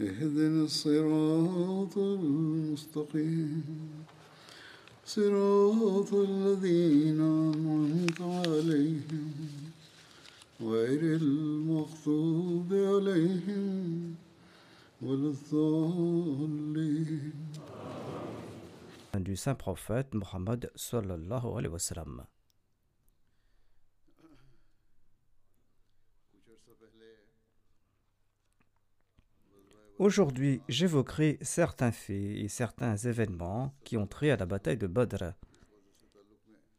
اهدنا الصراط المستقيم صراط الذين أنعمت عليهم غير المغضوب عليهم ولا الضالين du saint prophète Mohammed sallallahu alayhi wa sallam. Aujourd'hui, j'évoquerai certains faits et certains événements qui ont trait à la bataille de Badr.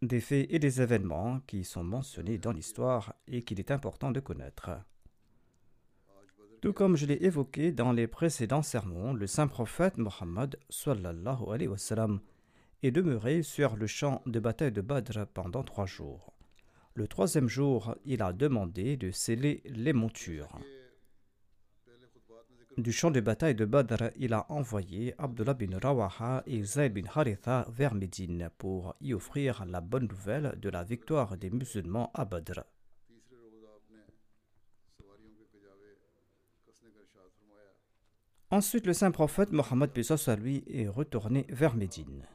Des faits et des événements qui sont mentionnés dans l'histoire et qu'il est important de connaître. Tout comme je l'ai évoqué dans les précédents sermons, le saint prophète Mohammed est demeuré sur le champ de bataille de Badr pendant trois jours. Le troisième jour, il a demandé de sceller les montures. Du champ de bataille de Badr, il a envoyé Abdullah bin Rawaha et Zayd bin Haritha vers Médine pour y offrir la bonne nouvelle de la victoire des musulmans à Badr. Ensuite, le saint prophète Mohammed est retourné vers Médine.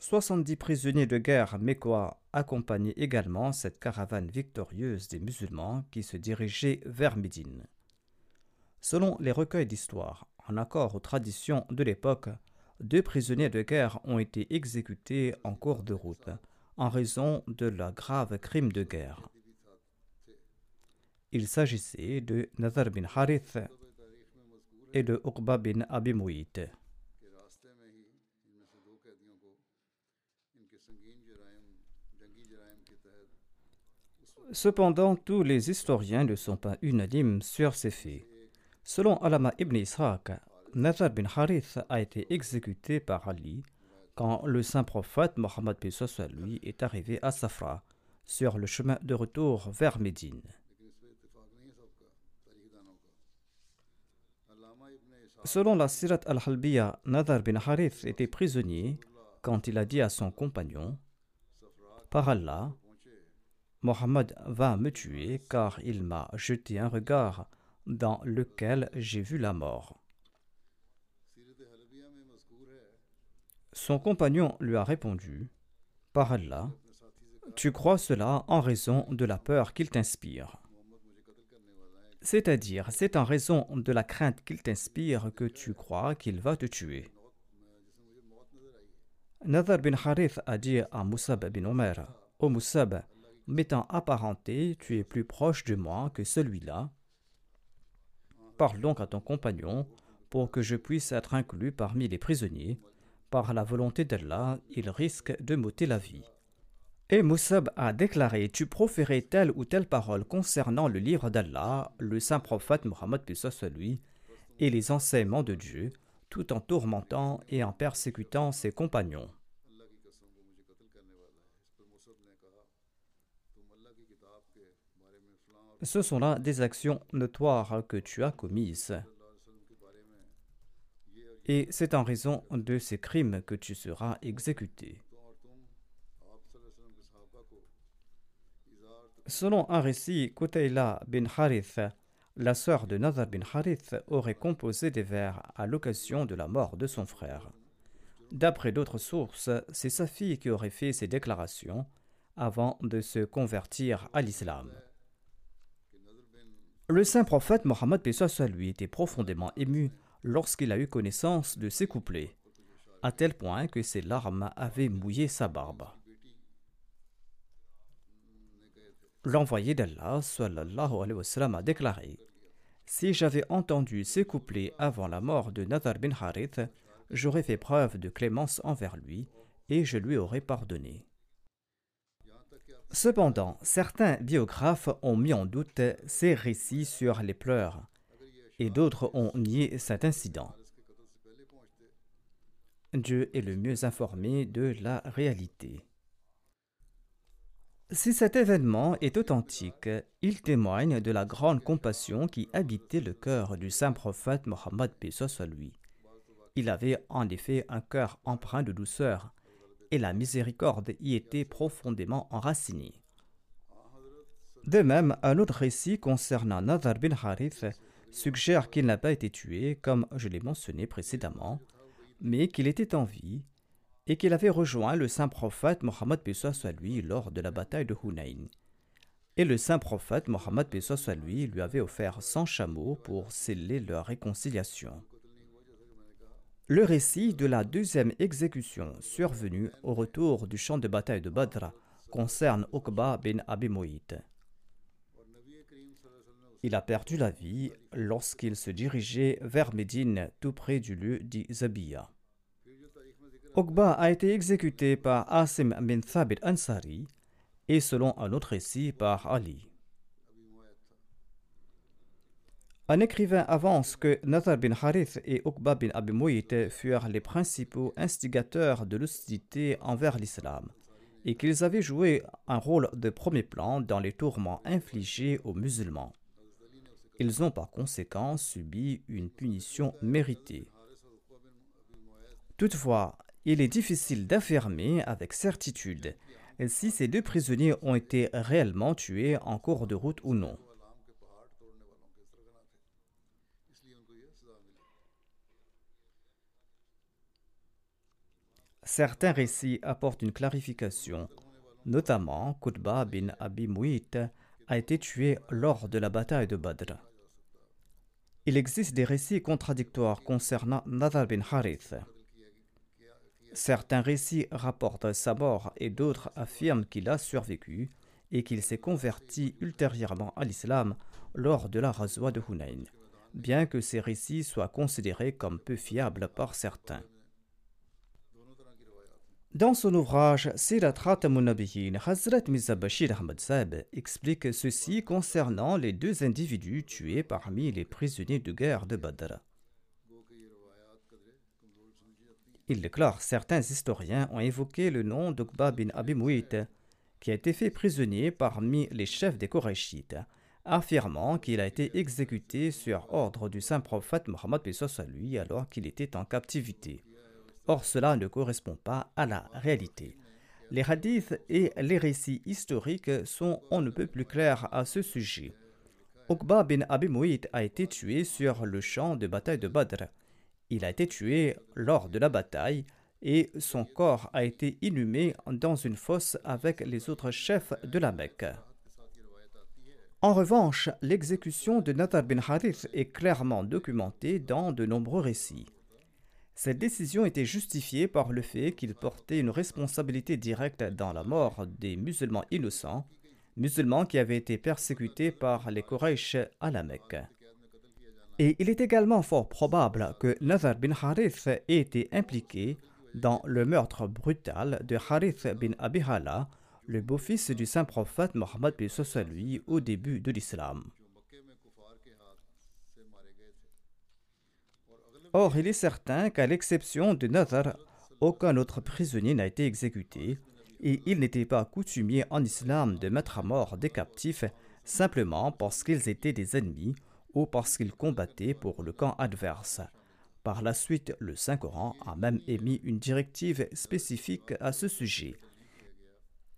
Soixante-dix prisonniers de guerre mécois accompagnaient également cette caravane victorieuse des musulmans qui se dirigeait vers Médine. Selon les recueils d'histoire, en accord aux traditions de l'époque, deux prisonniers de guerre ont été exécutés en cours de route en raison de la grave crime de guerre. Il s'agissait de Nazar bin Harith et de Uqba bin Abi Mu'it. Cependant, tous les historiens ne sont pas unanimes sur ces faits. Selon Alama ibn Ishaq, Nazar bin Harith a été exécuté par Ali quand le saint prophète Mohammed lui est arrivé à Safra, sur le chemin de retour vers Médine. Selon la Sirat al-Halbiya, Nadar bin Harith était prisonnier quand il a dit à son compagnon Par Allah, Mohammed va me tuer car il m'a jeté un regard dans lequel j'ai vu la mort. Son compagnon lui a répondu Par Allah, tu crois cela en raison de la peur qu'il t'inspire. C'est-à-dire, c'est en raison de la crainte qu'il t'inspire que tu crois qu'il va te tuer. Nadar bin a dit à Moussab bin Omer Ô m'étant apparenté, tu es plus proche de moi que celui-là. Parle donc à ton compagnon pour que je puisse être inclus parmi les prisonniers. Par la volonté d'Allah, il risque de m'ôter la vie. Et Moussab a déclaré Tu proférais telle ou telle parole concernant le livre d'Allah, le saint prophète Mohammed lui, et les enseignements de Dieu, tout en tourmentant et en persécutant ses compagnons. Ce sont là des actions notoires que tu as commises. Et c'est en raison de ces crimes que tu seras exécuté. Selon un récit, Kutayla bin Harith la sœur de Nazar bin Harith aurait composé des vers à l'occasion de la mort de son frère. D'après d'autres sources, c'est sa fille qui aurait fait ces déclarations avant de se convertir à l'islam. Le saint prophète Mohammed lui était profondément ému lorsqu'il a eu connaissance de ces couplets, à tel point que ses larmes avaient mouillé sa barbe. L'envoyé d'Allah sallallahu alayhi wa a déclaré Si j'avais entendu ces couplets avant la mort de Nadar bin Harith, j'aurais fait preuve de clémence envers lui et je lui aurais pardonné. Cependant, certains biographes ont mis en doute ces récits sur les pleurs et d'autres ont nié cet incident. Dieu est le mieux informé de la réalité. Si cet événement est authentique, il témoigne de la grande compassion qui habitait le cœur du saint prophète Mohammed soit lui. Il avait en effet un cœur empreint de douceur, et la miséricorde y était profondément enracinée. De même, un autre récit concernant Nazar bin Harith suggère qu'il n'a pas été tué, comme je l'ai mentionné précédemment, mais qu'il était en vie et qu'il avait rejoint le saint prophète Mohammed soit lui lors de la bataille de Hunayn. Et le saint prophète Mohammed soit lui lui avait offert 100 chameaux pour sceller leur réconciliation. Le récit de la deuxième exécution survenue au retour du champ de bataille de Badr concerne Uqba bin Abi Il a perdu la vie lorsqu'il se dirigeait vers Médine, tout près du lieu dit Zabiya. Uqba a été exécuté par Asim bin Thabit Ansari et selon un autre récit par Ali. Un écrivain avance que Nazar bin Harith et Uqba bin Abi furent les principaux instigateurs de l'hostilité envers l'islam et qu'ils avaient joué un rôle de premier plan dans les tourments infligés aux musulmans. Ils ont par conséquent subi une punition méritée. Toutefois, il est difficile d'affirmer avec certitude si ces deux prisonniers ont été réellement tués en cours de route ou non. Certains récits apportent une clarification, notamment Qutba bin Abi Mu'it a été tué lors de la bataille de Badr. Il existe des récits contradictoires concernant Nadar bin Harith. Certains récits rapportent sa mort et d'autres affirment qu'il a survécu et qu'il s'est converti ultérieurement à l'islam lors de la razwa de Hunayn, bien que ces récits soient considérés comme peu fiables par certains. Dans son ouvrage Sirat Nabiyin, Hazrat Mirza Bashir Ahmad Saab explique ceci concernant les deux individus tués parmi les prisonniers de guerre de Badr. Il déclare certains historiens ont évoqué le nom d'Uqba bin Abi qui a été fait prisonnier parmi les chefs des Korachites, affirmant qu'il a été exécuté sur ordre du saint prophète Mohammed lui alors qu'il était en captivité. Or, cela ne correspond pas à la réalité. Les hadiths et les récits historiques sont on ne peut plus clairs à ce sujet. Uqba bin Abi a été tué sur le champ de bataille de Badr. Il a été tué lors de la bataille et son corps a été inhumé dans une fosse avec les autres chefs de la Mecque. En revanche, l'exécution de Nathar bin Harith est clairement documentée dans de nombreux récits. Cette décision était justifiée par le fait qu'il portait une responsabilité directe dans la mort des musulmans innocents, musulmans qui avaient été persécutés par les Quraysh à la Mecque. Et il est également fort probable que Nazar bin Harith ait été impliqué dans le meurtre brutal de Harith bin Abi Hala, le beau-fils du saint prophète Mohammed lui au début de l'islam. Or, il est certain qu'à l'exception de Nazar, aucun autre prisonnier n'a été exécuté, et il n'était pas coutumier en islam de mettre à mort des captifs simplement parce qu'ils étaient des ennemis ou parce qu'ils combattaient pour le camp adverse. Par la suite, le Saint-Coran a même émis une directive spécifique à ce sujet.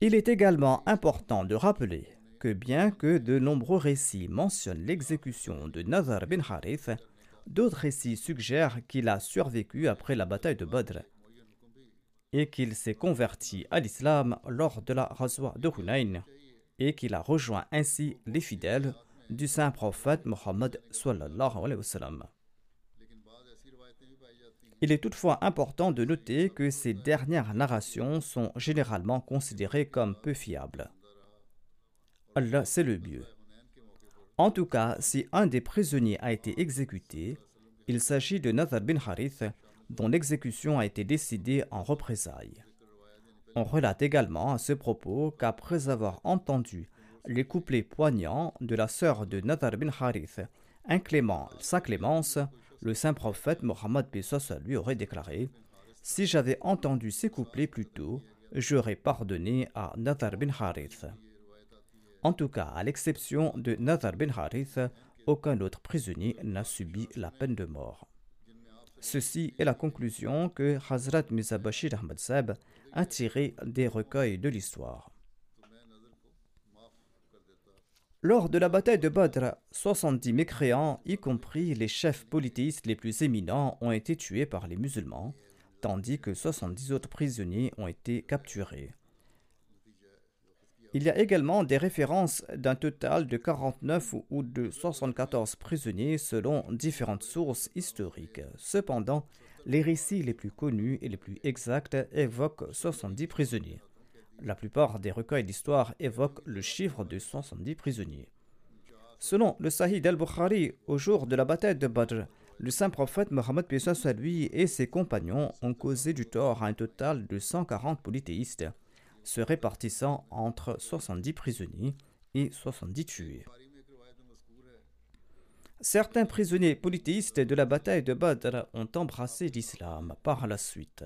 Il est également important de rappeler que bien que de nombreux récits mentionnent l'exécution de Nazar bin Harith, d'autres récits suggèrent qu'il a survécu après la bataille de Badr et qu'il s'est converti à l'islam lors de la Razwa de Hunayn et qu'il a rejoint ainsi les fidèles du saint prophète Mohammed Il est toutefois important de noter que ces dernières narrations sont généralement considérées comme peu fiables. Allah, c'est le mieux. En tout cas, si un des prisonniers a été exécuté, il s'agit de Nazar bin Harith, dont l'exécution a été décidée en représailles. On relate également à ce propos qu'après avoir entendu les couplets poignants de la sœur de Nazar bin Harith, inclément sa clémence, le saint prophète Mohammed Pesos lui aurait déclaré Si j'avais entendu ces couplets plus tôt, j'aurais pardonné à Nazar bin Harith. En tout cas, à l'exception de Nazar bin Harith, aucun autre prisonnier n'a subi la peine de mort. Ceci est la conclusion que Hazrat Mirza Bashir Ahmad a tirée des recueils de l'histoire. Lors de la bataille de Badr, 70 mécréants, y compris les chefs politistes les plus éminents, ont été tués par les musulmans, tandis que 70 autres prisonniers ont été capturés. Il y a également des références d'un total de 49 ou de 74 prisonniers selon différentes sources historiques. Cependant, les récits les plus connus et les plus exacts évoquent 70 prisonniers. La plupart des recueils d'histoire évoquent le chiffre de 70 prisonniers. Selon le Sahih al-Bukhari, au jour de la bataille de Badr, le saint prophète Mohammed lui et ses compagnons ont causé du tort à un total de 140 polythéistes se répartissant entre 70 prisonniers et 70 tués. Certains prisonniers polythéistes de la bataille de Badr ont embrassé l'islam par la suite.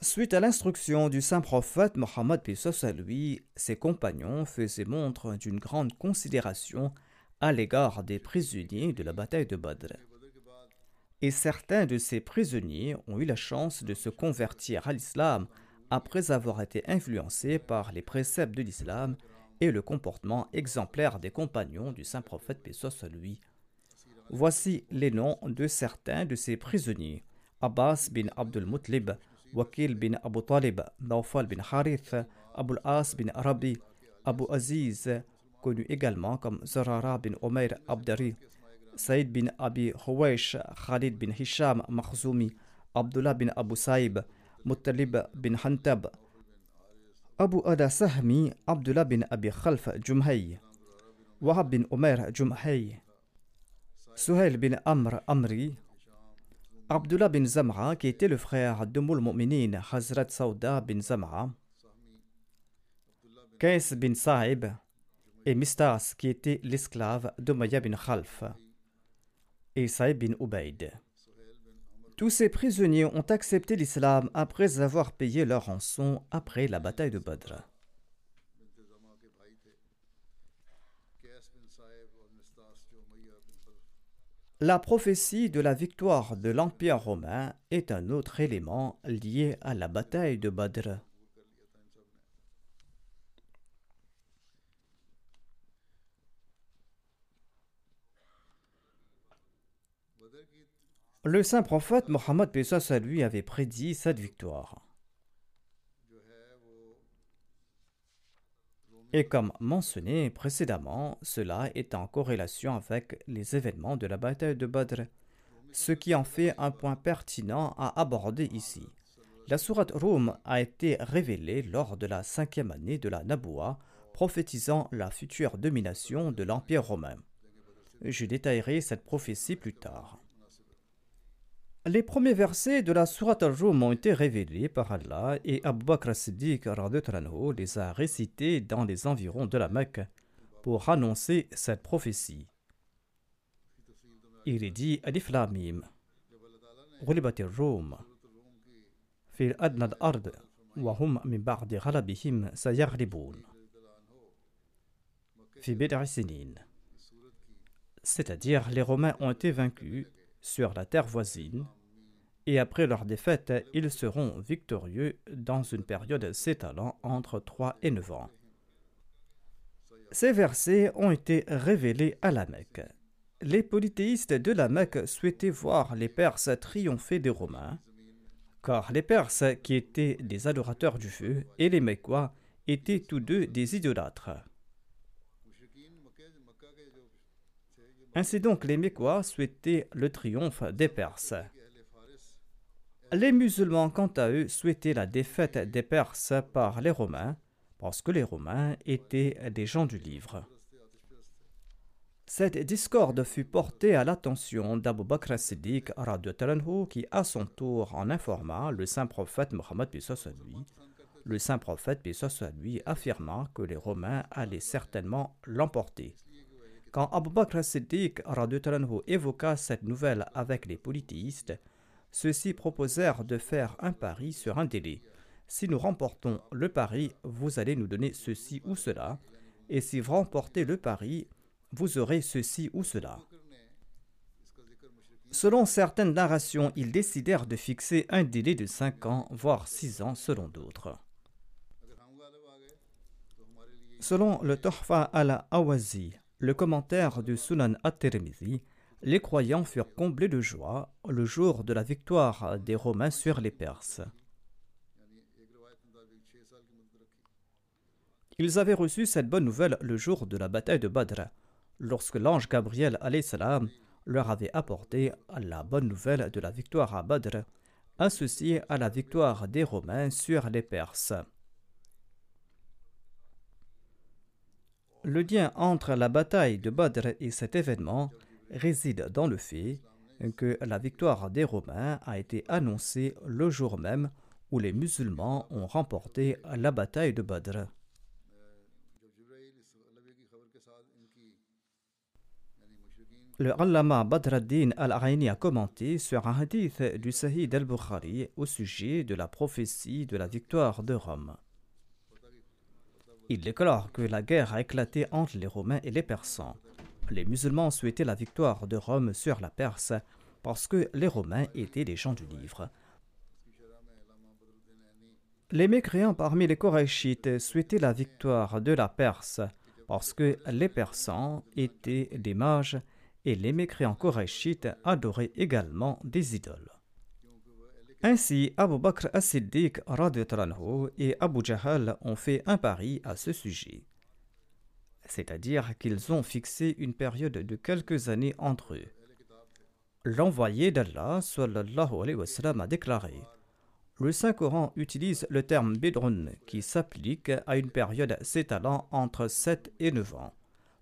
Suite à l'instruction du saint prophète Mohammed à lui, ses compagnons faisaient montre d'une grande considération à l'égard des prisonniers de la bataille de Badr et certains de ces prisonniers ont eu la chance de se convertir à l'islam après avoir été influencés par les préceptes de l'islam et le comportement exemplaire des compagnons du saint prophète Pessoa lui. Voici les noms de certains de ces prisonniers Abbas bin Abdul Mutlib, Wakil bin Abu Talib, Naufal bin Harith, Abul As bin Arabi, Abu Aziz, connu également comme Zarara bin Omer Abdari, Saïd bin Abi Huwaish, Khalid bin Hisham Makhzoumi, Abdullah bin Abu Saïb, Muttalib bin Hantab, Abu Ada Sahmi, Abdullah bin Abi Khalf Jumhay, Wahab bin Omer Jumhay, Suhail bin Amr Amri, Abdullah bin Zamra, qui était le frère de Moul Mu'minin, Hazrat Sauda bin Zamra, Qais bin Saïb, et Mistas, qui était l'esclave de Maya bin Khalf et Saïd bin Ubaid. Tous ces prisonniers ont accepté l'islam après avoir payé leur rançon après la bataille de Badr. La prophétie de la victoire de l'Empire romain est un autre élément lié à la bataille de Badr. Le saint prophète Mohammed à lui avait prédit cette victoire. Et comme mentionné précédemment, cela est en corrélation avec les événements de la bataille de Badr, ce qui en fait un point pertinent à aborder ici. La sourate Rum a été révélée lors de la cinquième année de la Naboua, prophétisant la future domination de l'Empire romain. Je détaillerai cette prophétie plus tard. Les premiers versets de la Sourate al-Jum ont été révélés par Allah et Abu Bakr Siddiq les a récités dans les environs de la Mecque pour annoncer cette prophétie. Il est dit Alif Lamim, Rum, Fil Adnad Ard, Wahum min Ba'di Ghalabihim Fi C'est-à-dire, les Romains ont été vaincus sur la terre voisine, et après leur défaite, ils seront victorieux dans une période s'étalant entre 3 et 9 ans. Ces versets ont été révélés à la Mecque. Les polythéistes de la Mecque souhaitaient voir les Perses triompher des Romains, car les Perses, qui étaient des adorateurs du feu, et les Mecquois étaient tous deux des idolâtres. Ainsi donc, les Mecquois souhaitaient le triomphe des Perses. Les musulmans, quant à eux, souhaitaient la défaite des Perses par les Romains, parce que les Romains étaient des gens du livre. Cette discorde fut portée à l'attention d'Abu Bakr as-Siddiq qui à son tour en informa le saint prophète Mohammed lui. Le saint prophète lui affirma que les Romains allaient certainement l'emporter. Quand Abu Bakr as-Siddiq évoqua cette nouvelle avec les polythéistes, ceux-ci proposèrent de faire un pari sur un délai. Si nous remportons le pari, vous allez nous donner ceci ou cela, et si vous remportez le pari, vous aurez ceci ou cela. Selon certaines narrations, ils décidèrent de fixer un délai de 5 ans, voire 6 ans selon d'autres. Selon le Tohfa al-Awazi, le commentaire du Sunan at-Tirmidhi, les croyants furent comblés de joie le jour de la victoire des Romains sur les Perses. Ils avaient reçu cette bonne nouvelle le jour de la bataille de Badr, lorsque l'ange Gabriel salam leur avait apporté la bonne nouvelle de la victoire à Badr, associée à la victoire des Romains sur les Perses. Le lien entre la bataille de Badr et cet événement réside dans le fait que la victoire des Romains a été annoncée le jour même où les musulmans ont remporté la bataille de Badr. Le Allama Badr al-Aini a commenté sur un hadith du Sahih al-Bukhari au sujet de la prophétie de la victoire de Rome. Il déclare que la guerre a éclaté entre les Romains et les Persans. Les musulmans souhaitaient la victoire de Rome sur la Perse parce que les Romains étaient des gens du livre. Les mécréants parmi les Korachites souhaitaient la victoire de la Perse parce que les Persans étaient des mages et les mécréants korachites adoraient également des idoles. Ainsi, Abu Bakr as-Siddiq et Abu Jahal ont fait un pari à ce sujet. C'est-à-dire qu'ils ont fixé une période de quelques années entre eux. L'envoyé d'Allah sallallahu alayhi wa sallam, a déclaré Le Saint-Coran utilise le terme Bidrun qui s'applique à une période s'étalant entre 7 et 9 ans.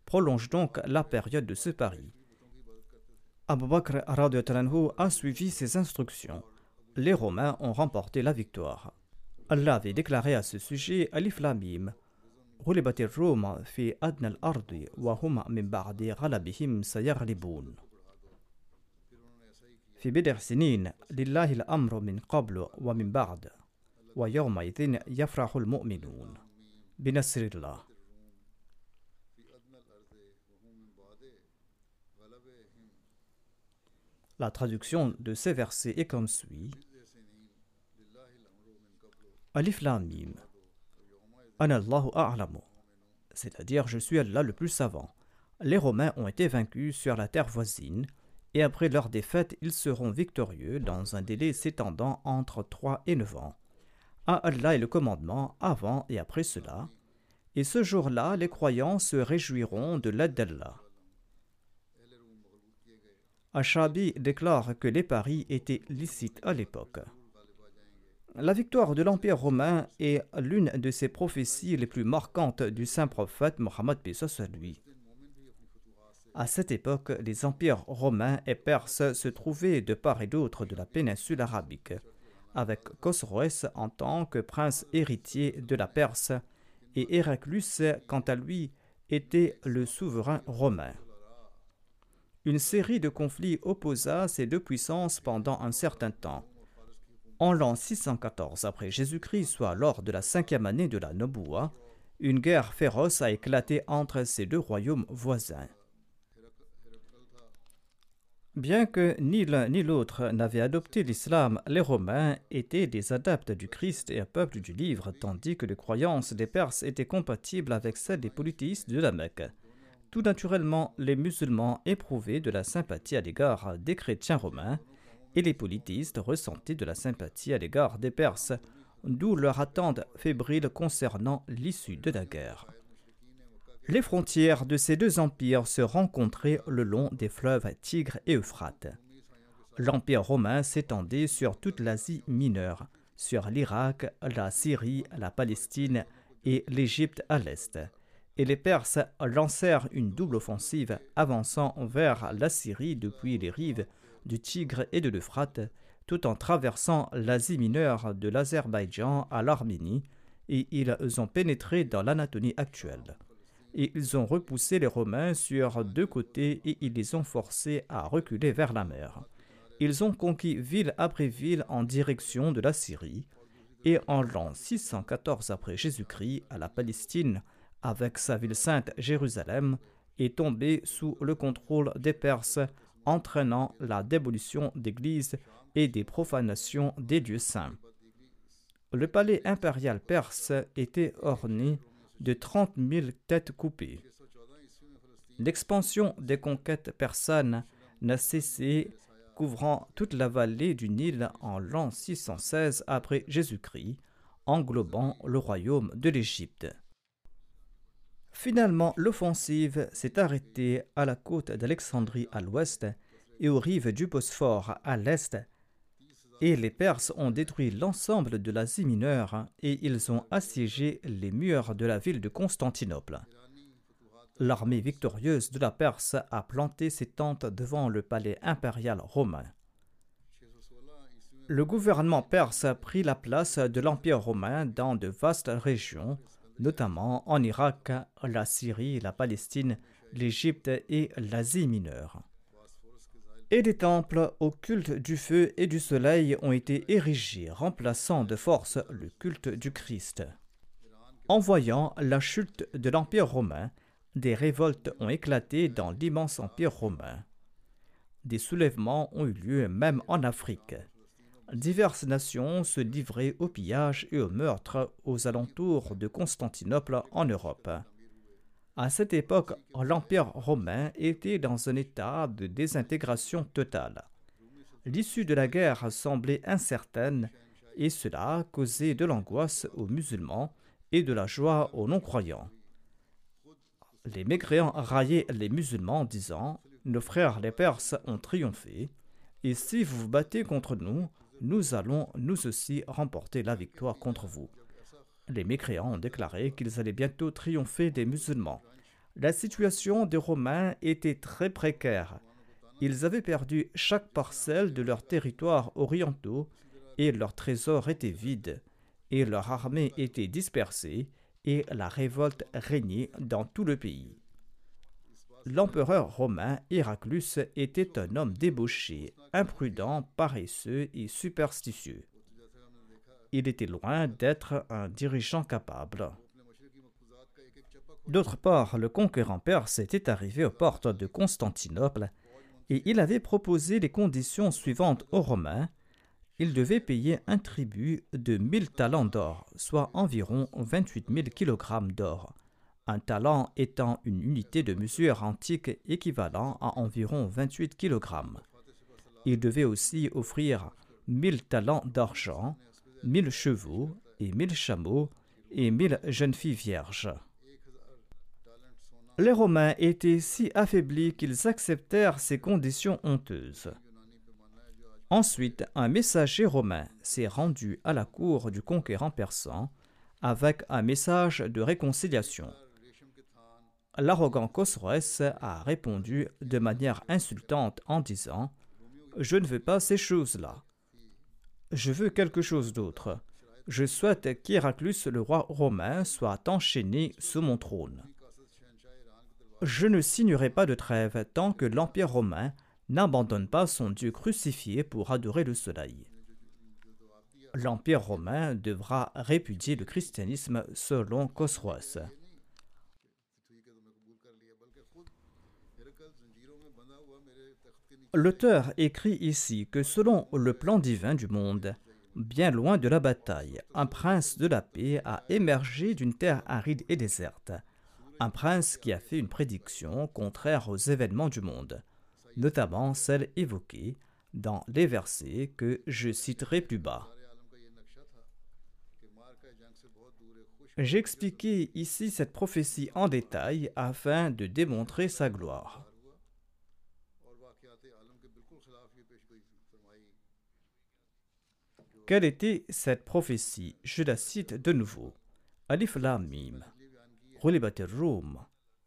Prolonge donc la période de ce pari. Abu Bakr a suivi ses instructions Les Romains ont remporté la victoire. Allah avait déclaré à ce sujet Alif Lamim غلبت الروم في أدنى الأرض وهم من بعد غلبهم سيغلبون في بدع سنين لله الأمر من قبل ومن بعد ويومئذ يفرح المؤمنون بنصر الله La traduction de ces versets est comme suit Alif Lam Mim. Anallahu a'lamu. C'est-à-dire, je suis Allah le plus savant. Les Romains ont été vaincus sur la terre voisine, et après leur défaite, ils seront victorieux dans un délai s'étendant entre 3 et 9 ans. À Allah est le commandement avant et après cela, et ce jour-là, les croyants se réjouiront de l'aide d'Allah. Ashabi déclare que les paris étaient licites à l'époque. La victoire de l'Empire romain est l'une de ces prophéties les plus marquantes du saint prophète Mohammed à lui. À cette époque, les empires romains et perses se trouvaient de part et d'autre de la péninsule arabique, avec Khosroès en tant que prince héritier de la Perse et Héraclus, quant à lui, était le souverain romain. Une série de conflits opposa ces deux puissances pendant un certain temps. En l'an 614 après Jésus-Christ, soit lors de la cinquième année de la Noboua, une guerre féroce a éclaté entre ces deux royaumes voisins. Bien que ni l'un ni l'autre n'avaient adopté l'islam, les Romains étaient des adeptes du Christ et un peuple du livre, tandis que les croyances des Perses étaient compatibles avec celles des polythéistes de la Mecque. Tout naturellement, les musulmans éprouvaient de la sympathie à l'égard des chrétiens romains et les polythéistes ressentaient de la sympathie à l'égard des Perses, d'où leur attente fébrile concernant l'issue de la guerre. Les frontières de ces deux empires se rencontraient le long des fleuves Tigre et Euphrate. L'empire romain s'étendait sur toute l'Asie mineure, sur l'Irak, la Syrie, la Palestine et l'Égypte à l'est. Et les Perses lancèrent une double offensive avançant vers la Syrie depuis les rives du Tigre et de l'Euphrate, tout en traversant l'Asie mineure de l'Azerbaïdjan à l'Arménie, et ils ont pénétré dans l'Anatolie actuelle. Et ils ont repoussé les Romains sur deux côtés et ils les ont forcés à reculer vers la mer. Ils ont conquis ville après ville en direction de la Syrie, et en l'an 614 après Jésus-Christ, à la Palestine, avec sa ville sainte Jérusalem, est tombé sous le contrôle des Perses, entraînant la dévolution d'églises et des profanations des dieux saints. Le palais impérial perse était orné de 30 000 têtes coupées. L'expansion des conquêtes persanes n'a cessé, couvrant toute la vallée du Nil en l'an 616 après Jésus-Christ, englobant le royaume de l'Égypte. Finalement, l'offensive s'est arrêtée à la côte d'Alexandrie à l'ouest et aux rives du Bosphore à l'est, et les Perses ont détruit l'ensemble de l'Asie mineure et ils ont assiégé les murs de la ville de Constantinople. L'armée victorieuse de la Perse a planté ses tentes devant le palais impérial romain. Le gouvernement perse a pris la place de l'Empire romain dans de vastes régions, notamment en Irak, la Syrie, la Palestine, l'Égypte et l'Asie mineure et des temples au culte du feu et du soleil ont été érigés, remplaçant de force le culte du Christ. En voyant la chute de l'Empire romain, des révoltes ont éclaté dans l'immense Empire romain. Des soulèvements ont eu lieu même en Afrique. Diverses nations se livraient au pillage et au meurtre aux alentours de Constantinople en Europe. À cette époque, l'Empire romain était dans un état de désintégration totale. L'issue de la guerre semblait incertaine et cela causait de l'angoisse aux musulmans et de la joie aux non-croyants. Les mécréants raillaient les musulmans en disant Nos frères les Perses ont triomphé, et si vous vous battez contre nous, nous allons nous aussi remporter la victoire contre vous. Les mécréants ont déclaré qu'ils allaient bientôt triompher des musulmans. La situation des Romains était très précaire. Ils avaient perdu chaque parcelle de leurs territoires orientaux et leurs trésors étaient vides, et leur armée était dispersée, et la révolte régnait dans tout le pays. L'empereur romain Héraclus était un homme débauché, imprudent, paresseux et superstitieux. Il était loin d'être un dirigeant capable. D'autre part, le conquérant perse était arrivé aux portes de Constantinople et il avait proposé les conditions suivantes aux Romains. Il devait payer un tribut de 1000 talents d'or, soit environ 28 000 kg d'or, un talent étant une unité de mesure antique équivalent à environ 28 kg. Il devait aussi offrir 1000 talents d'argent, 1000 chevaux et 1000 chameaux et 1000 jeunes filles vierges. Les Romains étaient si affaiblis qu'ils acceptèrent ces conditions honteuses. Ensuite, un messager romain s'est rendu à la cour du conquérant persan avec un message de réconciliation. L'arrogant Khosroès a répondu de manière insultante en disant Je ne veux pas ces choses-là. Je veux quelque chose d'autre. Je souhaite qu'Héraclus, le roi romain, soit enchaîné sous mon trône. Je ne signerai pas de trêve tant que l'Empire romain n'abandonne pas son Dieu crucifié pour adorer le soleil. L'Empire romain devra répudier le christianisme selon Khosroès. L'auteur écrit ici que selon le plan divin du monde, bien loin de la bataille, un prince de la paix a émergé d'une terre aride et déserte. Un prince qui a fait une prédiction contraire aux événements du monde, notamment celle évoquée dans les versets que je citerai plus bas. J'ai expliqué ici cette prophétie en détail afin de démontrer sa gloire. Quelle était cette prophétie? Je la cite de nouveau. Alif Lam. غلبت الروم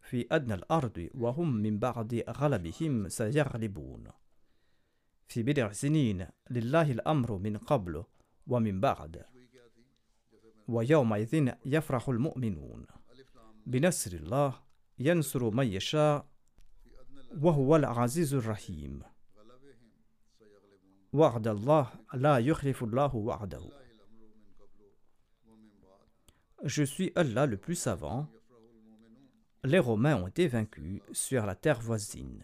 في أدنى الأرض وهم من بعد غلبهم سيغلبون في بضع سنين لله الأمر من قبل ومن بعد ويومئذ يفرح المؤمنون بنصر الله ينصر من يشاء وهو العزيز الرحيم Je suis Allah le plus savant. Les Romains ont été vaincus sur la terre voisine.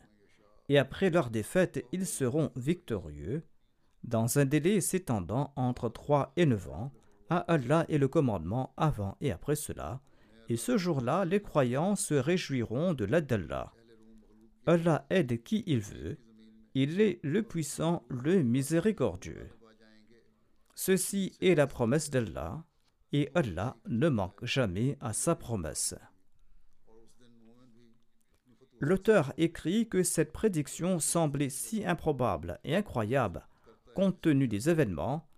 Et après leur défaite, ils seront victorieux dans un délai s'étendant entre 3 et 9 ans, à Allah et le commandement avant et après cela, et ce jour-là, les croyants se réjouiront de l'aide d'Allah. Allah aide qui il veut, il est le puissant, le miséricordieux. Ceci est la promesse d'Allah, et Allah ne manque jamais à sa promesse. L'auteur écrit que cette prédiction semblait si improbable et incroyable compte tenu des événements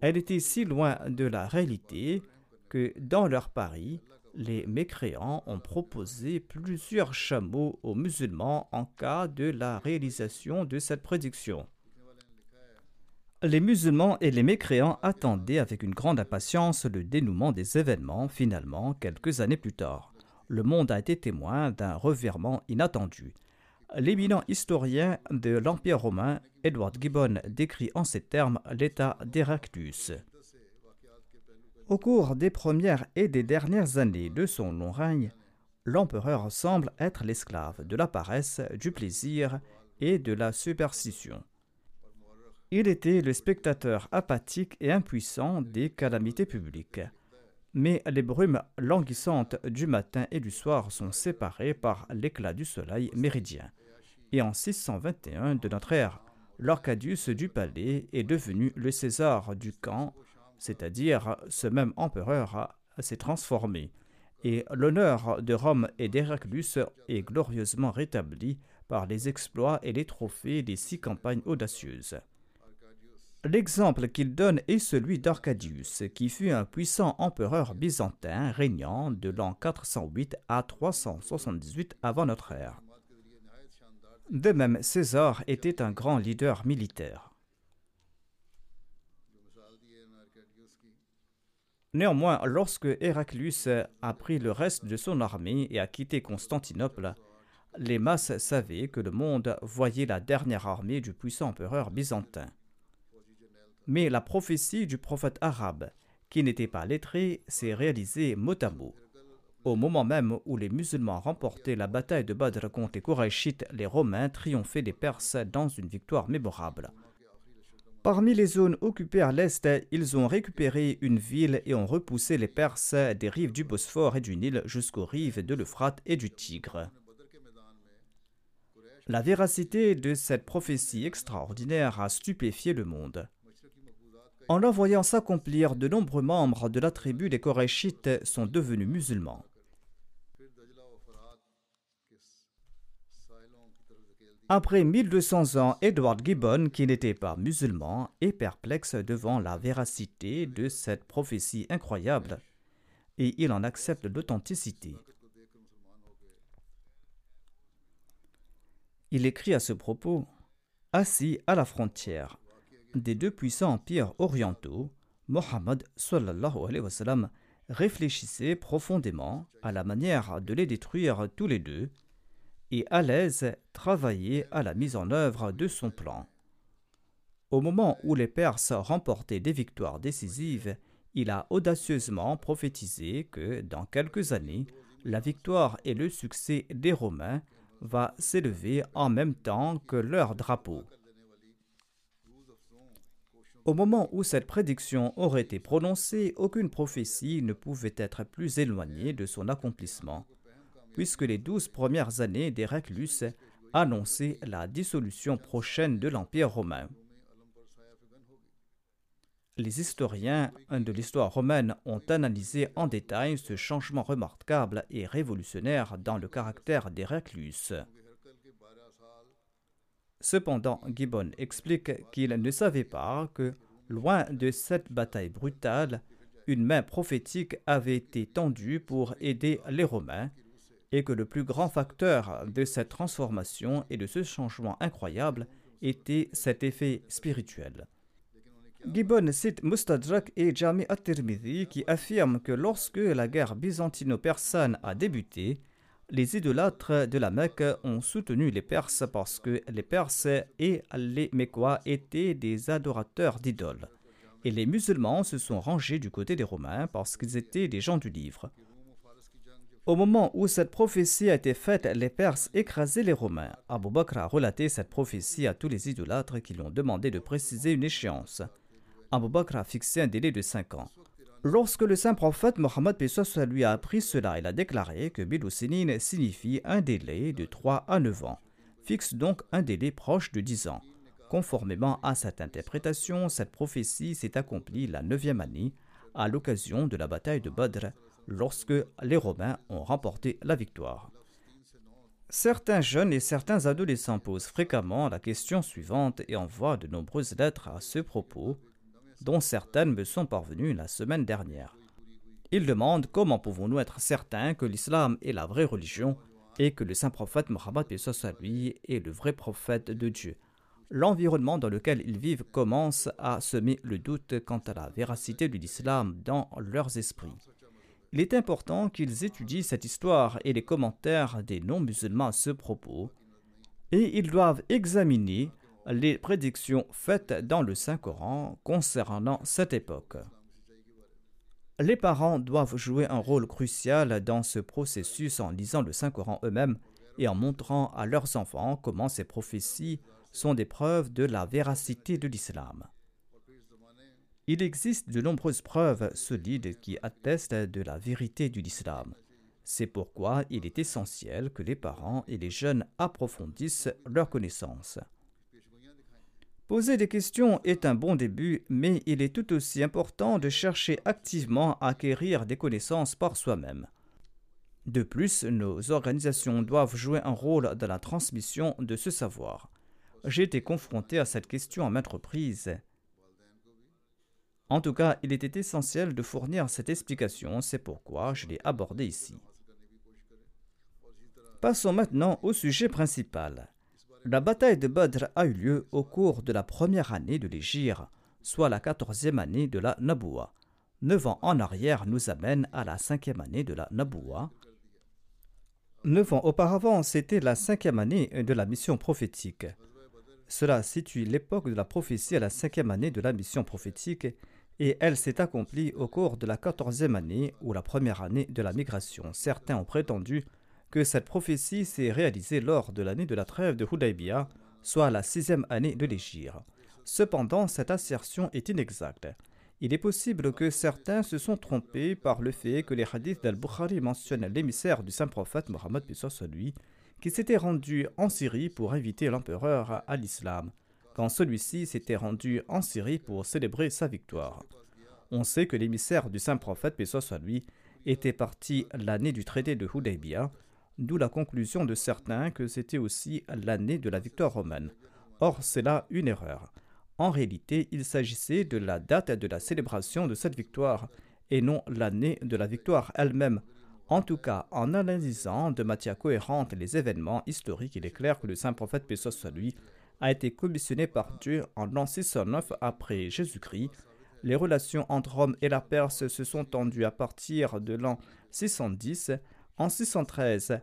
elle était si loin de la réalité que dans leur pari, les mécréants ont proposé plusieurs chameaux aux musulmans en cas de la réalisation de cette prédiction. Les musulmans et les mécréants attendaient avec une grande impatience le dénouement des événements. Finalement, quelques années plus tard, le monde a été témoin d'un revirement inattendu. L'éminent historien de l'Empire romain, Edward Gibbon, décrit en ces termes l'état d'Héraclius. Au cours des premières et des dernières années de son long règne, l'empereur semble être l'esclave de la paresse, du plaisir et de la superstition. Il était le spectateur apathique et impuissant des calamités publiques. Mais les brumes languissantes du matin et du soir sont séparées par l'éclat du soleil méridien et en 621 de notre ère, l'Arcadius du palais est devenu le César du camp, c'est-à-dire ce même empereur s'est transformé, et l'honneur de Rome et d'Héraclus est glorieusement rétabli par les exploits et les trophées des six campagnes audacieuses. L'exemple qu'il donne est celui d'Arcadius, qui fut un puissant empereur byzantin régnant de l'an 408 à 378 avant notre ère. De même, César était un grand leader militaire. Néanmoins, lorsque Héraclius a pris le reste de son armée et a quitté Constantinople, les masses savaient que le monde voyait la dernière armée du puissant empereur byzantin. Mais la prophétie du prophète arabe, qui n'était pas lettré, s'est réalisée mot à mot. Au moment même où les musulmans remportaient la bataille de Badr contre les les Romains triomphaient des Perses dans une victoire mémorable. Parmi les zones occupées à l'est, ils ont récupéré une ville et ont repoussé les Perses des rives du Bosphore et du Nil jusqu'aux rives de l'Euphrate et du Tigre. La véracité de cette prophétie extraordinaire a stupéfié le monde. En la voyant s'accomplir, de nombreux membres de la tribu des Korachites sont devenus musulmans. Après 1200 ans, Edward Gibbon, qui n'était pas musulman, est perplexe devant la véracité de cette prophétie incroyable et il en accepte l'authenticité. Il écrit à ce propos Assis à la frontière des deux puissants empires orientaux, Mohammed réfléchissait profondément à la manière de les détruire tous les deux et à l'aise travailler à la mise en œuvre de son plan. Au moment où les Perses remportaient des victoires décisives, il a audacieusement prophétisé que dans quelques années, la victoire et le succès des Romains va s'élever en même temps que leur drapeau. Au moment où cette prédiction aurait été prononcée, aucune prophétie ne pouvait être plus éloignée de son accomplissement, puisque les douze premières années d'Héraclus annonçaient la dissolution prochaine de l'Empire romain. Les historiens de l'histoire romaine ont analysé en détail ce changement remarquable et révolutionnaire dans le caractère d'Héraclus. Cependant, Gibbon explique qu'il ne savait pas que, loin de cette bataille brutale, une main prophétique avait été tendue pour aider les Romains et que le plus grand facteur de cette transformation et de ce changement incroyable était cet effet spirituel. Gibbon cite Mustadrak et Jami at-Tirmidhi qui affirment que lorsque la guerre byzantino-persane a débuté, les idolâtres de la Mecque ont soutenu les Perses parce que les Perses et les Mécois étaient des adorateurs d'idoles. Et les musulmans se sont rangés du côté des Romains parce qu'ils étaient des gens du livre. Au moment où cette prophétie a été faite, les Perses écrasaient les Romains. Abu Bakr a relaté cette prophétie à tous les idolâtres qui lui ont demandé de préciser une échéance. Abu Bakr a fixé un délai de 5 ans. Lorsque le saint prophète Mohammed lui a appris cela, il a déclaré que Bilousinin signifie un délai de 3 à 9 ans, fixe donc un délai proche de 10 ans. Conformément à cette interprétation, cette prophétie s'est accomplie la neuvième année, à l'occasion de la bataille de Badr, lorsque les Romains ont remporté la victoire. Certains jeunes et certains adolescents posent fréquemment la question suivante et envoient de nombreuses lettres à ce propos dont certaines me sont parvenues la semaine dernière. Il demande comment pouvons-nous être certains que l'islam est la vraie religion et que le saint prophète Mohammed lui est le vrai prophète de Dieu. L'environnement dans lequel ils vivent commence à semer le doute quant à la véracité de l'islam dans leurs esprits. Il est important qu'ils étudient cette histoire et les commentaires des non-musulmans à ce propos, et ils doivent examiner les prédictions faites dans le Saint-Coran concernant cette époque. Les parents doivent jouer un rôle crucial dans ce processus en lisant le Saint-Coran eux-mêmes et en montrant à leurs enfants comment ces prophéties sont des preuves de la véracité de l'islam. Il existe de nombreuses preuves solides qui attestent de la vérité de l'islam. C'est pourquoi il est essentiel que les parents et les jeunes approfondissent leurs connaissances. Poser des questions est un bon début, mais il est tout aussi important de chercher activement à acquérir des connaissances par soi-même. De plus, nos organisations doivent jouer un rôle dans la transmission de ce savoir. J'ai été confronté à cette question à maintes reprises. En tout cas, il était essentiel de fournir cette explication, c'est pourquoi je l'ai abordée ici. Passons maintenant au sujet principal. La bataille de Badr a eu lieu au cours de la première année de l'Égypte, soit la quatorzième année de la Naboua. Neuf ans en arrière nous amène à la cinquième année de la Naboua. Neuf ans auparavant, c'était la cinquième année de la mission prophétique. Cela situe l'époque de la prophétie à la cinquième année de la mission prophétique et elle s'est accomplie au cours de la quatorzième année ou la première année de la migration. Certains ont prétendu que cette prophétie s'est réalisée lors de l'année de la trêve de Hudaybiyah, soit la sixième année de l'Égypte. Cependant, cette assertion est inexacte. Il est possible que certains se sont trompés par le fait que les hadiths d'Al-Bukhari mentionnent l'émissaire du saint prophète Mohammed lui, qui s'était rendu en Syrie pour inviter l'empereur à l'islam, quand celui-ci s'était rendu en Syrie pour célébrer sa victoire. On sait que l'émissaire du saint prophète lui était parti l'année du traité de Hudaybiyah, d'où la conclusion de certains que c'était aussi l'année de la victoire romaine. Or, c'est là une erreur. En réalité, il s'agissait de la date de la célébration de cette victoire et non l'année de la victoire elle-même. En tout cas, en analysant de matière cohérente les événements historiques, il est clair que le saint prophète Pessoa soit lui a été commissionné par Dieu en l'an 609 après Jésus-Christ. Les relations entre Rome et la Perse se sont tendues à partir de l'an 610 en 613,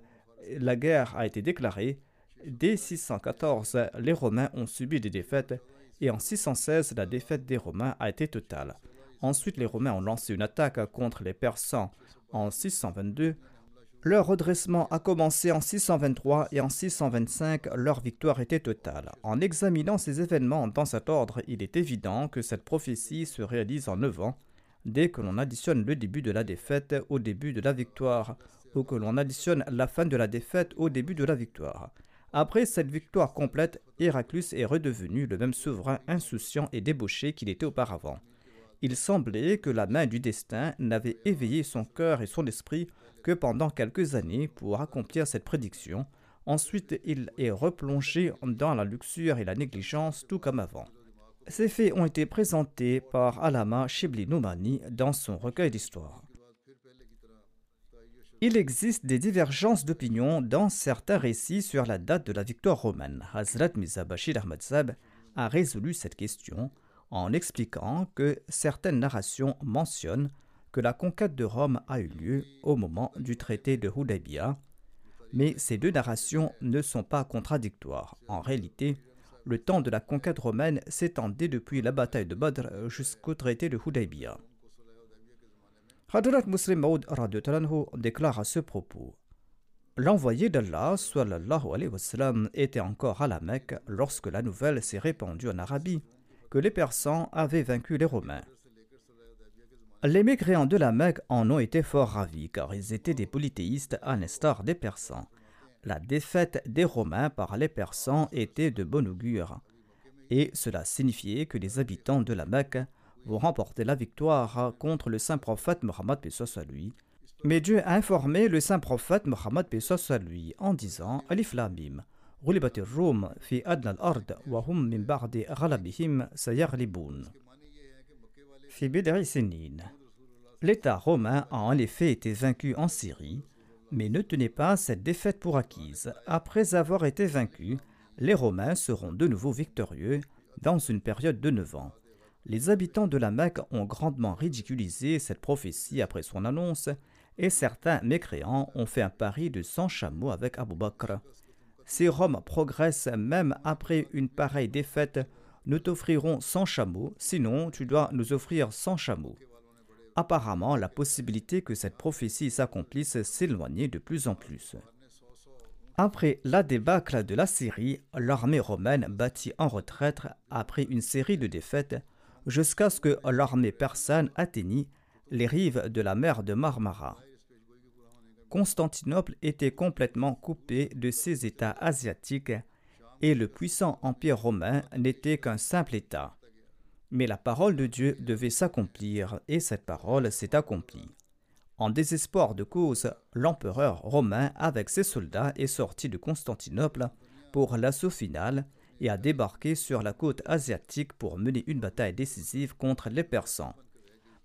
la guerre a été déclarée. Dès 614, les Romains ont subi des défaites et en 616, la défaite des Romains a été totale. Ensuite, les Romains ont lancé une attaque contre les Persans en 622. Leur redressement a commencé en 623 et en 625, leur victoire était totale. En examinant ces événements dans cet ordre, il est évident que cette prophétie se réalise en 9 ans, dès que l'on additionne le début de la défaite au début de la victoire, ou que l'on additionne la fin de la défaite au début de la victoire. Après cette victoire complète, Héraclus est redevenu le même souverain insouciant et débauché qu'il était auparavant. Il semblait que la main du destin n'avait éveillé son cœur et son esprit que pendant quelques années pour accomplir cette prédiction. Ensuite, il est replongé dans la luxure et la négligence tout comme avant. Ces faits ont été présentés par Alama Shibli Noumani dans son recueil d'histoire. Il existe des divergences d'opinion dans certains récits sur la date de la victoire romaine. Hazrat Mirza Bashir Ahmad a résolu cette question en expliquant que certaines narrations mentionnent que la conquête de Rome a eu lieu au moment du traité de Hudaybiyah, mais ces deux narrations ne sont pas contradictoires. En réalité, le temps de la conquête romaine s'étendait depuis la bataille de Badr jusqu'au traité de Hudaybiyah. Hadrat Muslim Maud déclare à ce propos L'envoyé d'Allah était encore à la Mecque lorsque la nouvelle s'est répandue en Arabie que les Persans avaient vaincu les Romains. Les mécréants de la Mecque en ont été fort ravis car ils étaient des polythéistes à l'instar des Persans. La défaite des Romains par les Persans était de bon augure et cela signifiait que les habitants de la Mecque vont remporter la victoire contre le saint prophète Mohammed à lui. Mais Dieu a informé le saint prophète Mohammed à lui en disant Alif Lamim. L'État romain a en effet été vaincu en Syrie, mais ne tenez pas cette défaite pour acquise. Après avoir été vaincus, les Romains seront de nouveau victorieux dans une période de neuf ans. Les habitants de la Mecque ont grandement ridiculisé cette prophétie après son annonce, et certains mécréants ont fait un pari de 100 chameaux avec Abu Bakr. Si Rome progresse même après une pareille défaite, nous t'offrirons 100 chameaux, sinon tu dois nous offrir 100 chameaux. Apparemment, la possibilité que cette prophétie s'accomplisse s'éloignait de plus en plus. Après la débâcle de la Syrie, l'armée romaine battit en retraite après une série de défaites jusqu'à ce que l'armée persane atteignît les rives de la mer de Marmara. Constantinople était complètement coupée de ses États asiatiques et le puissant empire romain n'était qu'un simple État. Mais la parole de Dieu devait s'accomplir et cette parole s'est accomplie. En désespoir de cause, l'empereur romain avec ses soldats est sorti de Constantinople pour l'assaut final et a débarqué sur la côte asiatique pour mener une bataille décisive contre les Persans.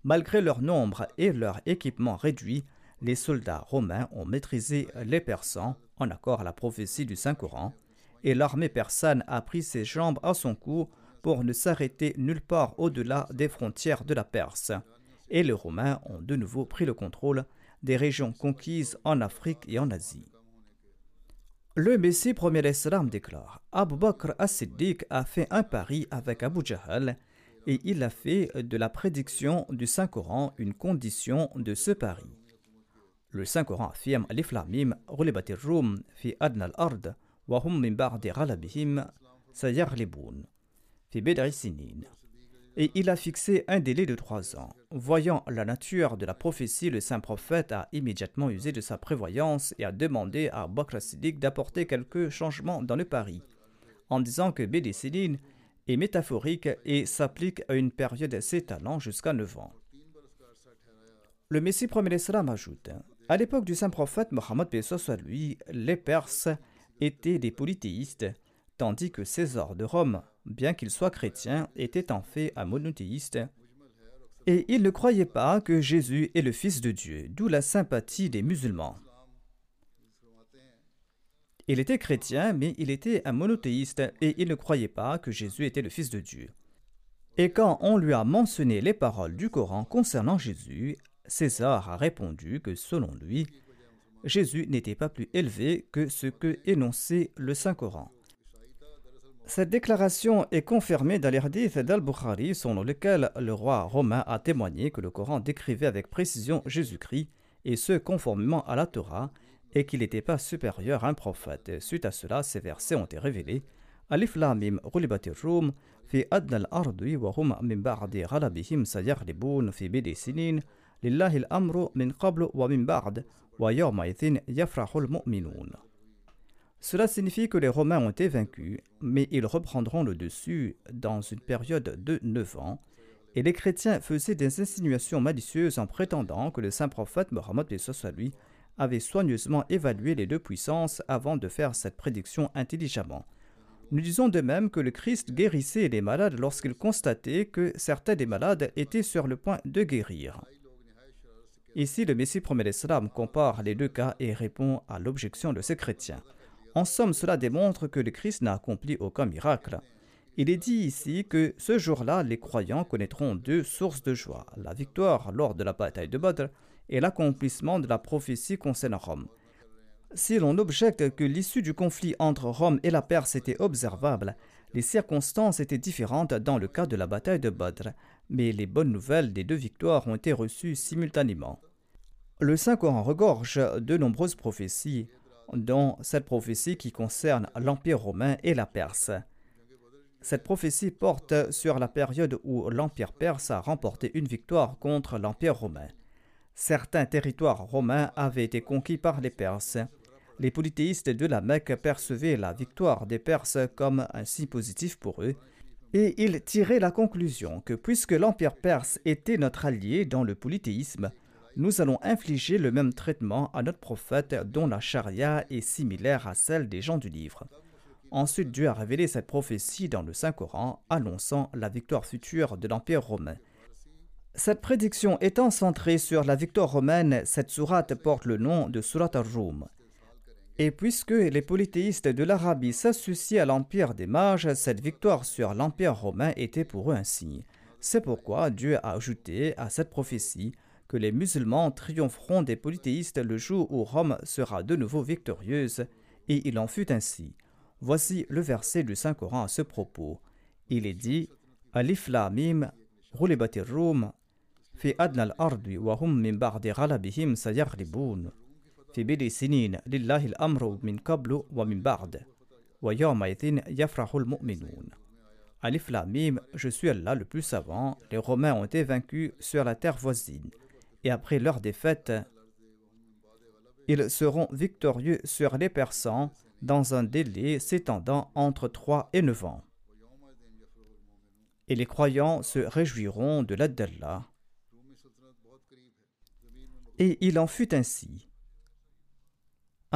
Malgré leur nombre et leur équipement réduit, les soldats romains ont maîtrisé les Persans en accord à la prophétie du Saint-Coran et l'armée persane a pris ses jambes à son cou pour ne s'arrêter nulle part au-delà des frontières de la Perse. Et les Romains ont de nouveau pris le contrôle des régions conquises en Afrique et en Asie. Le Messie premier l'Islam déclare Abu Bakr as-Siddiq a fait un pari avec Abu Jahl et il a fait de la prédiction du Saint-Coran une condition de ce pari. Le Saint-Coran affirme L'Iflamim, Rum fi adna al-ard et il a fixé un délai de trois ans. Voyant la nature de la prophétie, le saint prophète a immédiatement usé de sa prévoyance et a demandé à Bakr d'apporter quelques changements dans le pari, en disant que Bédécidine est métaphorique et s'applique à une période s'étalant jusqu'à neuf ans. Le Messie premier ajoute À l'époque du saint prophète Mohammed lui, les Perses étaient des polythéistes, tandis que César de Rome, bien qu'il soit chrétien, était en fait un monothéiste, et il ne croyait pas que Jésus est le Fils de Dieu, d'où la sympathie des musulmans. Il était chrétien, mais il était un monothéiste, et il ne croyait pas que Jésus était le Fils de Dieu. Et quand on lui a mentionné les paroles du Coran concernant Jésus, César a répondu que selon lui, Jésus n'était pas plus élevé que ce que énonçait le Saint-Coran. Cette déclaration est confirmée dans les hadiths d'Al-Bukhari selon lequel le roi romain a témoigné que le Coran décrivait avec précision Jésus-Christ et ce conformément à la Torah, et qu'il n'était pas supérieur à un prophète. Suite à cela, ces versets ont été révélés. Alif fi wa hum Cela signifie que les Romains ont été vaincus, mais ils reprendront le dessus dans une période de neuf ans, et les chrétiens faisaient des insinuations malicieuses en prétendant que le saint prophète Mohammed lui avait soigneusement évalué les deux puissances avant de faire cette prédiction intelligemment. Nous disons de même que le Christ guérissait les malades lorsqu'il constatait que certains des malades étaient sur le point de guérir. Ici, le Messie promet l'Islam compare les deux cas et répond à l'objection de ces chrétiens. En somme, cela démontre que le Christ n'a accompli aucun miracle. Il est dit ici que ce jour-là, les croyants connaîtront deux sources de joie, la victoire lors de la bataille de Badr et l'accomplissement de la prophétie concernant Rome. Si l'on objecte que l'issue du conflit entre Rome et la Perse était observable, les circonstances étaient différentes dans le cas de la bataille de Badr, mais les bonnes nouvelles des deux victoires ont été reçues simultanément. Le Saint-Coran regorge de nombreuses prophéties dont cette prophétie qui concerne l'Empire romain et la Perse. Cette prophétie porte sur la période où l'Empire perse a remporté une victoire contre l'Empire romain. Certains territoires romains avaient été conquis par les Perses. Les polythéistes de la Mecque percevaient la victoire des Perses comme un signe positif pour eux, et ils tiraient la conclusion que puisque l'Empire perse était notre allié dans le polythéisme, nous allons infliger le même traitement à notre prophète dont la charia est similaire à celle des gens du livre. Ensuite, Dieu a révélé cette prophétie dans le Saint-Coran, annonçant la victoire future de l'Empire romain. Cette prédiction étant centrée sur la victoire romaine, cette sourate porte le nom de Surat al-Rum. Et puisque les polythéistes de l'Arabie s'associaient à l'empire des mages, cette victoire sur l'empire romain était pour eux un signe. C'est pourquoi Dieu a ajouté à cette prophétie que les musulmans triompheront des polythéistes le jour où Rome sera de nouveau victorieuse, et il en fut ainsi. Voici le verset du Saint-Coran à ce propos. Il est dit Alif la mim, rum, fi adna al-ardi wa hum min ba'di yafrahul mu'minun. Alif la mim, je suis Allah le plus savant, les Romains ont été vaincus sur la terre voisine et après leur défaite, ils seront victorieux sur les Persans dans un délai s'étendant entre 3 et 9 ans. Et les croyants se réjouiront de l'aide d'Allah. Et il en fut ainsi.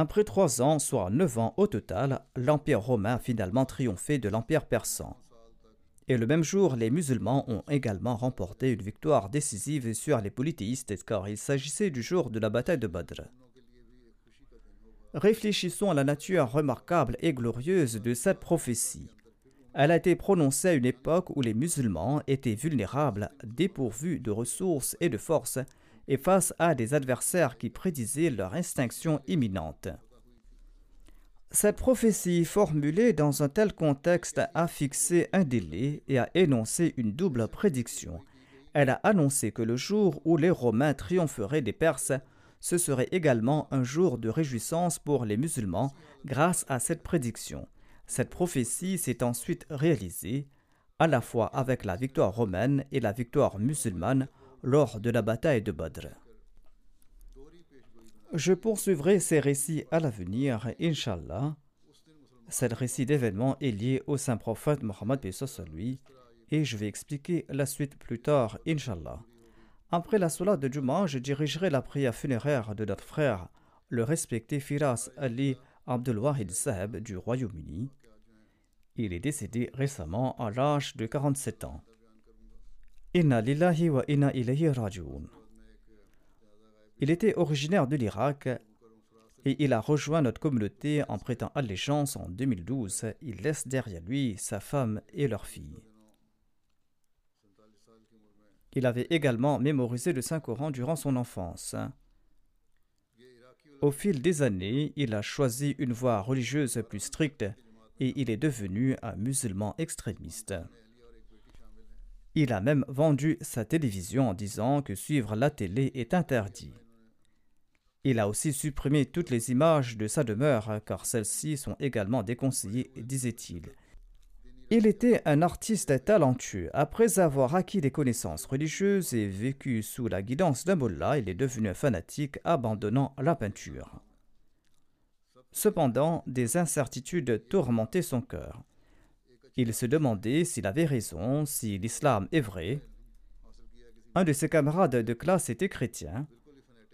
Après trois ans, soit neuf ans au total, l'Empire romain a finalement triomphé de l'Empire persan. Et le même jour, les musulmans ont également remporté une victoire décisive sur les polythéistes car il s'agissait du jour de la bataille de Badr. Réfléchissons à la nature remarquable et glorieuse de cette prophétie. Elle a été prononcée à une époque où les musulmans étaient vulnérables, dépourvus de ressources et de forces, et face à des adversaires qui prédisaient leur extinction imminente. Cette prophétie formulée dans un tel contexte a fixé un délai et a énoncé une double prédiction. Elle a annoncé que le jour où les Romains triompheraient des Perses, ce serait également un jour de réjouissance pour les musulmans grâce à cette prédiction. Cette prophétie s'est ensuite réalisée, à la fois avec la victoire romaine et la victoire musulmane lors de la bataille de Badr. Je poursuivrai ces récits à l'avenir, Inshallah. Cet récit d'événements est lié au saint prophète Mohammed lui et je vais expliquer la suite plus tard, Inshallah. Après la salat de Juma, je dirigerai la prière funéraire de notre frère, le respecté Firas Ali Abdelwahid Saheb du Royaume-Uni. Il est décédé récemment à l'âge de 47 ans. Inna wa inna raji'un. Il était originaire de l'Irak et il a rejoint notre communauté en prêtant allégeance en 2012. Il laisse derrière lui sa femme et leur fille. Il avait également mémorisé le Saint-Coran durant son enfance. Au fil des années, il a choisi une voie religieuse plus stricte et il est devenu un musulman extrémiste. Il a même vendu sa télévision en disant que suivre la télé est interdit. Il a aussi supprimé toutes les images de sa demeure car celles-ci sont également déconseillées, disait-il. Il était un artiste talentueux. Après avoir acquis des connaissances religieuses et vécu sous la guidance d'un mollah, il est devenu fanatique, abandonnant la peinture. Cependant, des incertitudes tourmentaient son cœur. Il se demandait s'il avait raison, si l'islam est vrai. Un de ses camarades de classe était chrétien,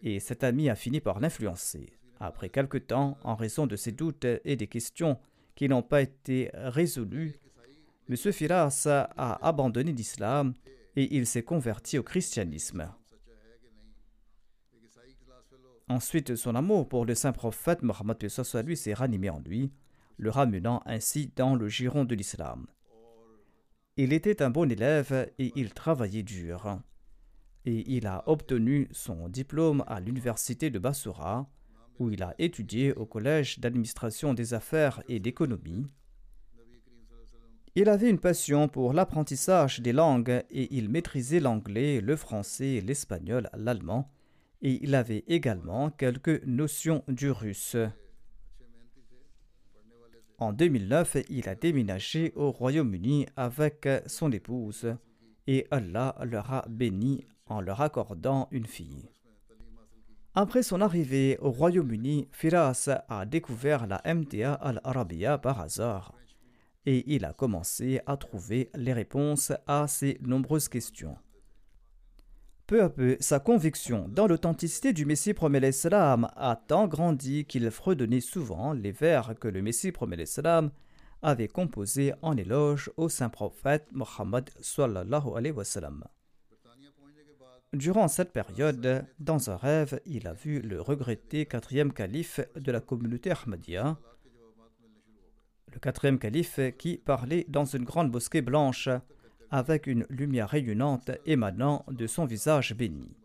et cet ami a fini par l'influencer. Après quelque temps, en raison de ses doutes et des questions qui n'ont pas été résolues, M. Firas a abandonné l'islam et il s'est converti au christianisme. Ensuite, son amour pour le saint prophète Mohammed s'est ranimé en lui, le ramenant ainsi dans le giron de l'islam. Il était un bon élève et il travaillait dur. Et il a obtenu son diplôme à l'université de Basura, où il a étudié au collège d'administration des affaires et d'économie. Il avait une passion pour l'apprentissage des langues et il maîtrisait l'anglais, le français, l'espagnol, l'allemand et il avait également quelques notions du russe. En 2009, il a déménagé au Royaume-Uni avec son épouse et Allah leur a béni en leur accordant une fille. Après son arrivée au Royaume-Uni, Firas a découvert la MTA al-Arabiya par hasard et il a commencé à trouver les réponses à ses nombreuses questions. Peu à peu, sa conviction dans l'authenticité du Messie promet l'Islam a tant grandi qu'il fredonnait souvent les vers que le Messie promet l'Islam avait composés en éloge au saint prophète Mohammed Durant cette période, dans un rêve, il a vu le regretté quatrième calife de la communauté Ahmadiyya, le quatrième calife qui parlait dans une grande mosquée blanche avec une lumière rayonnante émanant de son visage béni.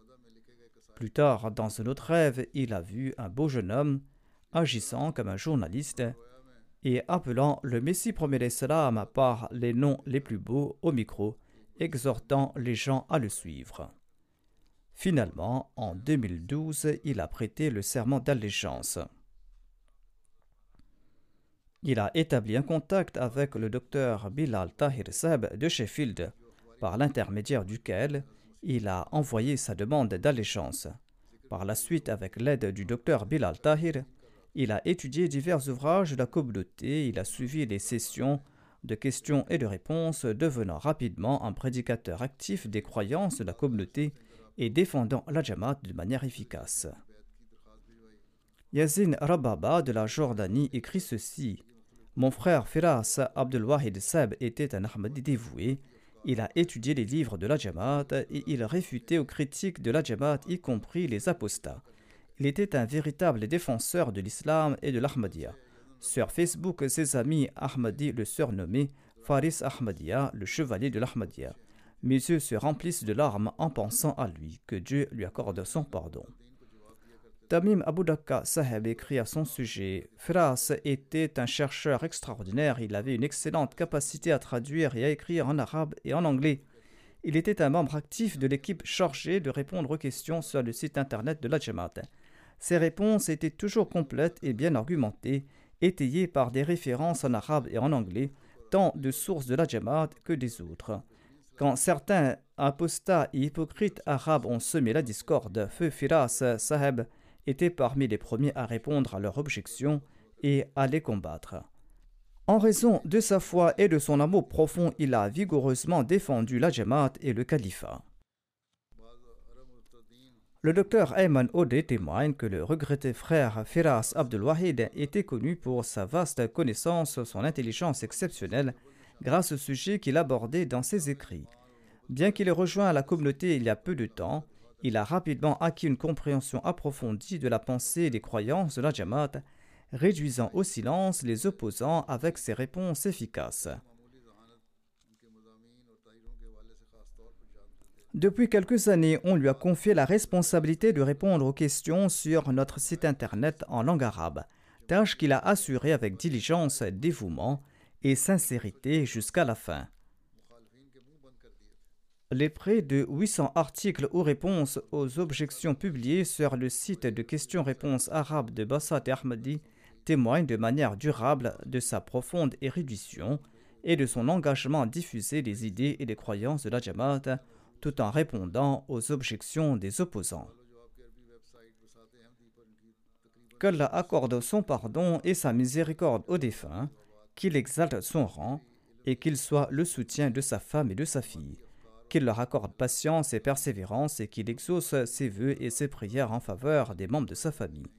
Plus tard, dans un autre rêve, il a vu un beau jeune homme agissant comme un journaliste et appelant le Messie premier salam par les noms les plus beaux au micro, exhortant les gens à le suivre. Finalement, en 2012, il a prêté le serment d'allégeance. Il a établi un contact avec le docteur Bilal Tahir Seb de Sheffield, par l'intermédiaire duquel il a envoyé sa demande d'allégeance. Par la suite, avec l'aide du docteur Bilal Tahir, il a étudié divers ouvrages de la communauté, il a suivi les sessions de questions et de réponses, devenant rapidement un prédicateur actif des croyances de la communauté et défendant la Jamaat de manière efficace. Yazin Rababa de la Jordanie écrit ceci mon frère Firas Abdelwahid Seb était un Ahmadi dévoué. Il a étudié les livres de la Jamaat et il réfutait aux critiques de la Jamaat, y compris les apostats. Il était un véritable défenseur de l'islam et de l'Ahmadiyya. Sur Facebook, ses amis Ahmadi le surnommaient Faris Ahmadiyya, le chevalier de l'Ahmadiyya. Mes yeux se remplissent de larmes en pensant à lui, que Dieu lui accorde son pardon. Tamim Abu Daka Saheb écrit à son sujet Firas était un chercheur extraordinaire, il avait une excellente capacité à traduire et à écrire en arabe et en anglais. Il était un membre actif de l'équipe chargée de répondre aux questions sur le site internet de la Jamaat. Ses réponses étaient toujours complètes et bien argumentées, étayées par des références en arabe et en anglais, tant de sources de la Jamaat que des autres. Quand certains apostats et hypocrites arabes ont semé la discorde, feu Firas Saheb était parmi les premiers à répondre à leurs objections et à les combattre. En raison de sa foi et de son amour profond, il a vigoureusement défendu la Jamaat et le califat. Le docteur Ayman Ode témoigne que le regretté frère Firas Abdelwahid était connu pour sa vaste connaissance, son intelligence exceptionnelle, grâce au sujet qu'il abordait dans ses écrits. Bien qu'il ait rejoint la communauté il y a peu de temps, il a rapidement acquis une compréhension approfondie de la pensée et des croyances de la Jamaat, réduisant au silence les opposants avec ses réponses efficaces. Depuis quelques années, on lui a confié la responsabilité de répondre aux questions sur notre site internet en langue arabe, tâche qu'il a assurée avec diligence, dévouement et sincérité jusqu'à la fin. Les près de 800 articles ou réponses aux objections publiées sur le site de questions-réponses arabes de Bassat et Ahmadi témoignent de manière durable de sa profonde érudition et de son engagement à diffuser les idées et les croyances de la Jamaat tout en répondant aux objections des opposants. Qu'Allah accorde son pardon et sa miséricorde aux défunts, qu'il exalte son rang et qu'il soit le soutien de sa femme et de sa fille qu'il leur accorde patience et persévérance et qu'il exauce ses vœux et ses prières en faveur des membres de sa famille.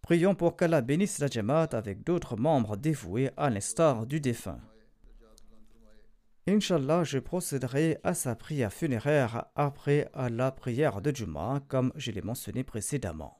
Prions pour qu'Allah bénisse la Jamaat avec d'autres membres dévoués à l'instar du défunt. Inch'Allah, je procéderai à sa prière funéraire après à la prière de Juma, comme je l'ai mentionné précédemment.